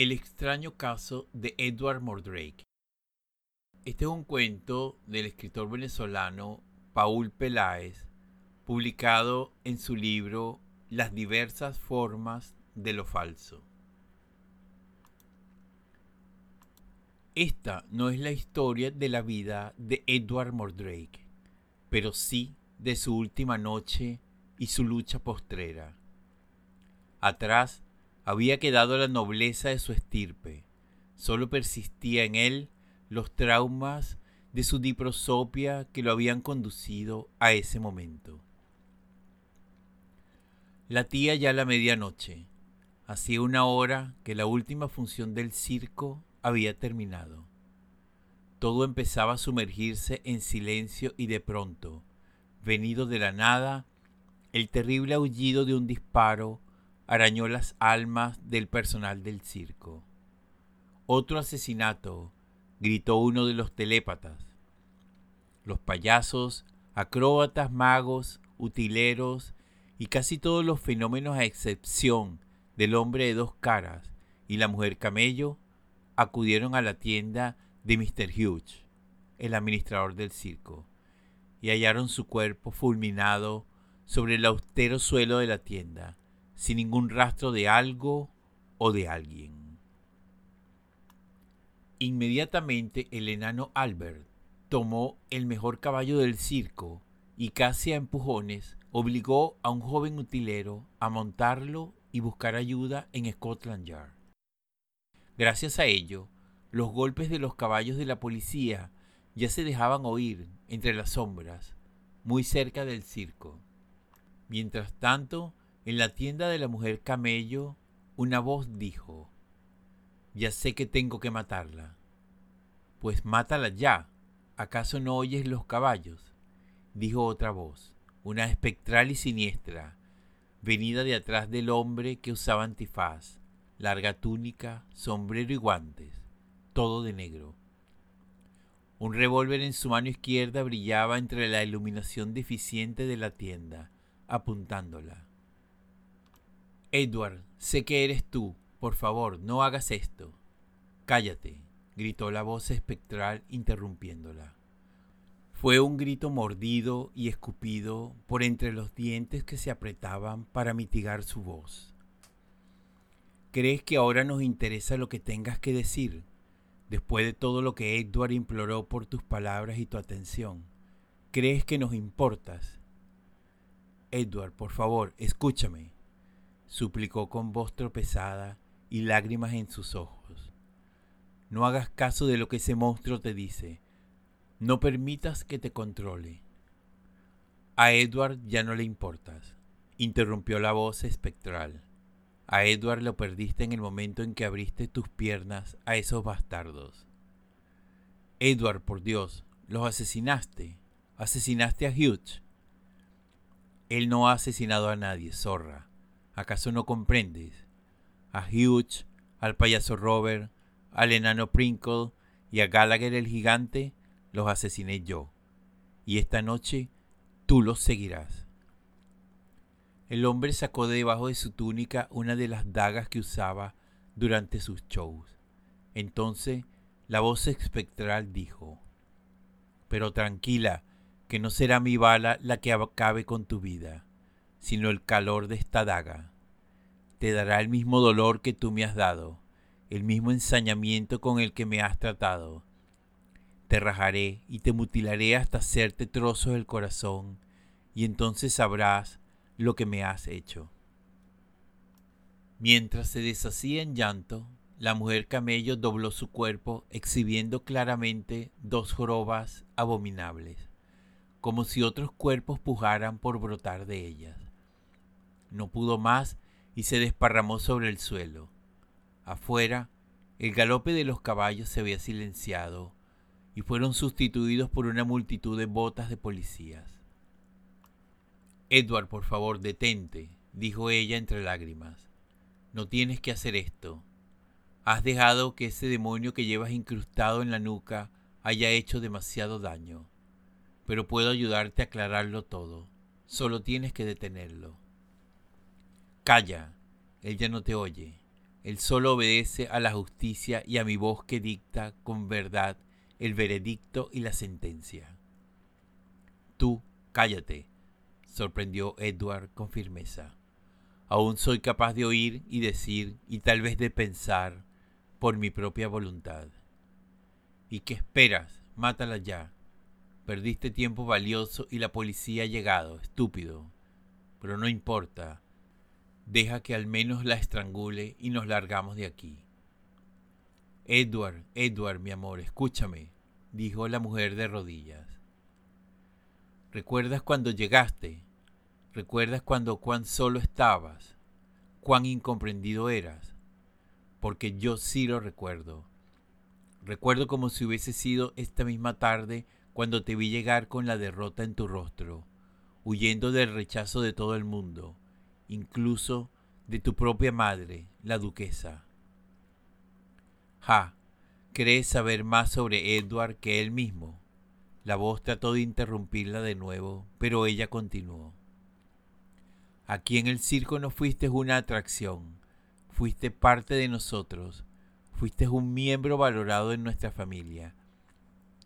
El extraño caso de Edward Mordrake. Este es un cuento del escritor venezolano Paul Peláez, publicado en su libro Las diversas formas de lo falso. Esta no es la historia de la vida de Edward Mordrake, pero sí de su última noche y su lucha postrera. Atrás había quedado la nobleza de su estirpe, solo persistía en él los traumas de su diprosopia que lo habían conducido a ese momento. La tía ya la medianoche. Hacía una hora que la última función del circo había terminado. Todo empezaba a sumergirse en silencio y de pronto, venido de la nada, el terrible aullido de un disparo arañó las almas del personal del circo. Otro asesinato, gritó uno de los telépatas. Los payasos, acróbatas, magos, utileros y casi todos los fenómenos a excepción del hombre de dos caras y la mujer camello acudieron a la tienda de Mr. Hughes, el administrador del circo, y hallaron su cuerpo fulminado sobre el austero suelo de la tienda, sin ningún rastro de algo o de alguien. Inmediatamente el enano Albert tomó el mejor caballo del circo y casi a empujones obligó a un joven utilero a montarlo y buscar ayuda en Scotland Yard. Gracias a ello, los golpes de los caballos de la policía ya se dejaban oír entre las sombras, muy cerca del circo. Mientras tanto, en la tienda de la mujer camello, una voz dijo, Ya sé que tengo que matarla. Pues mátala ya. ¿Acaso no oyes los caballos? dijo otra voz, una espectral y siniestra, venida de atrás del hombre que usaba antifaz, larga túnica, sombrero y guantes, todo de negro. Un revólver en su mano izquierda brillaba entre la iluminación deficiente de la tienda apuntándola. Edward, sé que eres tú. Por favor, no hagas esto. Cállate, gritó la voz espectral interrumpiéndola. Fue un grito mordido y escupido por entre los dientes que se apretaban para mitigar su voz. ¿Crees que ahora nos interesa lo que tengas que decir? Después de todo lo que Edward imploró por tus palabras y tu atención, ¿crees que nos importas? Edward, por favor, escúchame, suplicó con voz tropezada y lágrimas en sus ojos. No hagas caso de lo que ese monstruo te dice. No permitas que te controle. A Edward ya no le importas, interrumpió la voz espectral. A Edward lo perdiste en el momento en que abriste tus piernas a esos bastardos. Edward, por Dios, los asesinaste. Asesinaste a Hughes. Él no ha asesinado a nadie, zorra. ¿Acaso no comprendes? A Hughes, al payaso Robert, al enano Prinkle y a Gallagher el gigante los asesiné yo. Y esta noche tú los seguirás. El hombre sacó de debajo de su túnica una de las dagas que usaba durante sus shows. Entonces la voz espectral dijo, Pero tranquila, que no será mi bala la que acabe con tu vida, sino el calor de esta daga. Te dará el mismo dolor que tú me has dado, el mismo ensañamiento con el que me has tratado. Te rajaré y te mutilaré hasta hacerte trozos del corazón, y entonces sabrás lo que me has hecho. Mientras se deshacía en llanto, la mujer camello dobló su cuerpo, exhibiendo claramente dos jorobas abominables como si otros cuerpos pujaran por brotar de ellas. No pudo más y se desparramó sobre el suelo. Afuera, el galope de los caballos se había silenciado y fueron sustituidos por una multitud de botas de policías. Edward, por favor, detente, dijo ella entre lágrimas. No tienes que hacer esto. Has dejado que ese demonio que llevas incrustado en la nuca haya hecho demasiado daño pero puedo ayudarte a aclararlo todo. Solo tienes que detenerlo. Calla, él ya no te oye. Él solo obedece a la justicia y a mi voz que dicta con verdad el veredicto y la sentencia. Tú, cállate, sorprendió Edward con firmeza. Aún soy capaz de oír y decir y tal vez de pensar por mi propia voluntad. ¿Y qué esperas? Mátala ya. Perdiste tiempo valioso y la policía ha llegado, estúpido. Pero no importa. Deja que al menos la estrangule y nos largamos de aquí. Edward, Edward, mi amor, escúchame, dijo la mujer de rodillas. ¿Recuerdas cuando llegaste? ¿Recuerdas cuando cuán solo estabas? ¿Cuán incomprendido eras? Porque yo sí lo recuerdo. Recuerdo como si hubiese sido esta misma tarde cuando te vi llegar con la derrota en tu rostro, huyendo del rechazo de todo el mundo, incluso de tu propia madre, la duquesa. Ja, ¿crees saber más sobre Edward que él mismo? La voz trató de interrumpirla de nuevo, pero ella continuó. Aquí en el circo no fuiste una atracción, fuiste parte de nosotros, fuiste un miembro valorado en nuestra familia.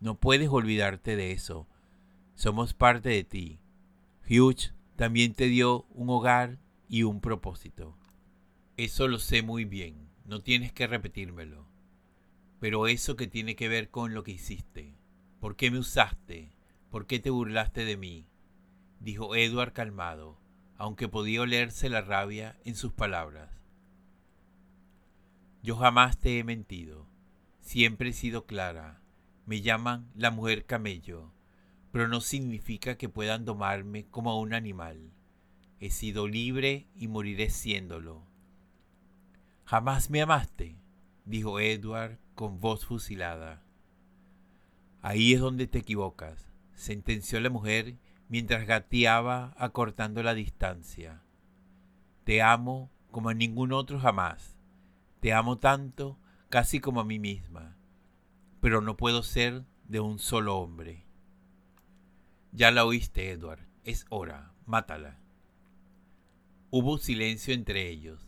No puedes olvidarte de eso. Somos parte de ti. Hugh también te dio un hogar y un propósito. Eso lo sé muy bien, no tienes que repetírmelo. Pero eso que tiene que ver con lo que hiciste. ¿Por qué me usaste? ¿Por qué te burlaste de mí? dijo Edward calmado, aunque podía olerse la rabia en sus palabras. Yo jamás te he mentido, siempre he sido clara. Me llaman la mujer camello, pero no significa que puedan domarme como a un animal. He sido libre y moriré siéndolo. Jamás me amaste, dijo Edward con voz fusilada. Ahí es donde te equivocas, sentenció la mujer mientras gateaba acortando la distancia. Te amo como a ningún otro jamás. Te amo tanto, casi como a mí misma. Pero no puedo ser de un solo hombre. Ya la oíste, Edward. Es hora. Mátala. Hubo silencio entre ellos.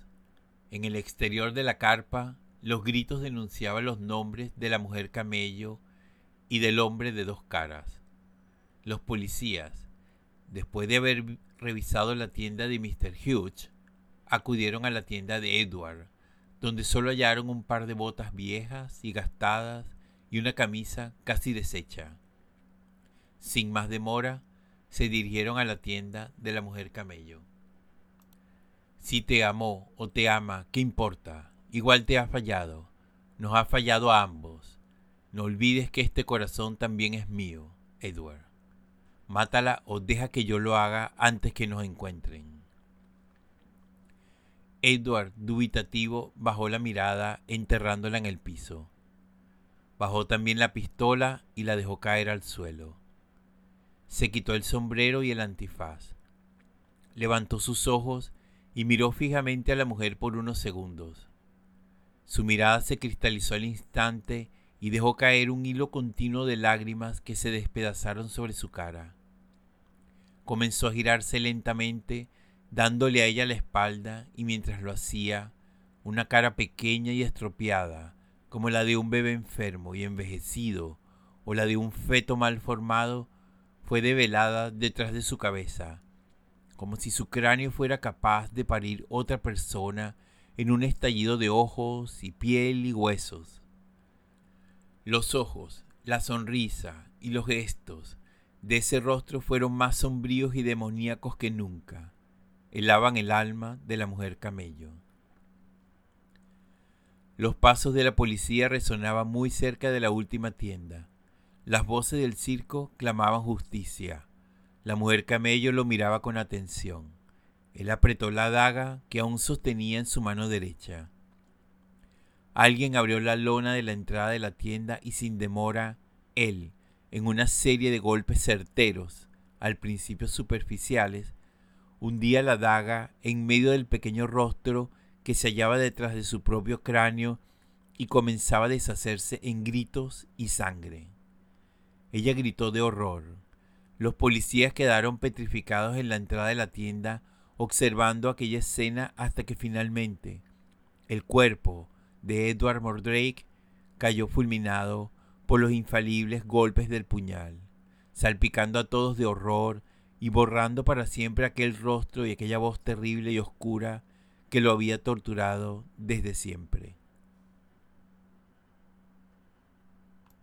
En el exterior de la carpa, los gritos denunciaban los nombres de la mujer camello y del hombre de dos caras. Los policías, después de haber revisado la tienda de Mr. Hughes, acudieron a la tienda de Edward, donde solo hallaron un par de botas viejas y gastadas y una camisa casi deshecha. Sin más demora, se dirigieron a la tienda de la mujer camello. Si te amó o te ama, ¿qué importa? Igual te ha fallado. Nos ha fallado a ambos. No olvides que este corazón también es mío, Edward. Mátala o deja que yo lo haga antes que nos encuentren. Edward, dubitativo, bajó la mirada enterrándola en el piso. Bajó también la pistola y la dejó caer al suelo. Se quitó el sombrero y el antifaz. Levantó sus ojos y miró fijamente a la mujer por unos segundos. Su mirada se cristalizó al instante y dejó caer un hilo continuo de lágrimas que se despedazaron sobre su cara. Comenzó a girarse lentamente, dándole a ella la espalda, y mientras lo hacía, una cara pequeña y estropeada, como la de un bebé enfermo y envejecido, o la de un feto mal formado, fue develada detrás de su cabeza, como si su cráneo fuera capaz de parir otra persona en un estallido de ojos y piel y huesos. Los ojos, la sonrisa y los gestos de ese rostro fueron más sombríos y demoníacos que nunca. Helaban el alma de la mujer camello. Los pasos de la policía resonaban muy cerca de la última tienda. Las voces del circo clamaban justicia. La mujer camello lo miraba con atención. Él apretó la daga que aún sostenía en su mano derecha. Alguien abrió la lona de la entrada de la tienda y sin demora, él, en una serie de golpes certeros, al principio superficiales, hundía la daga en medio del pequeño rostro que se hallaba detrás de su propio cráneo y comenzaba a deshacerse en gritos y sangre. Ella gritó de horror. Los policías quedaron petrificados en la entrada de la tienda observando aquella escena hasta que finalmente, El cuerpo de Edward Mordrake cayó fulminado por los infalibles golpes del puñal, salpicando a todos de horror y borrando para siempre aquel rostro y aquella voz terrible y oscura que lo había torturado desde siempre.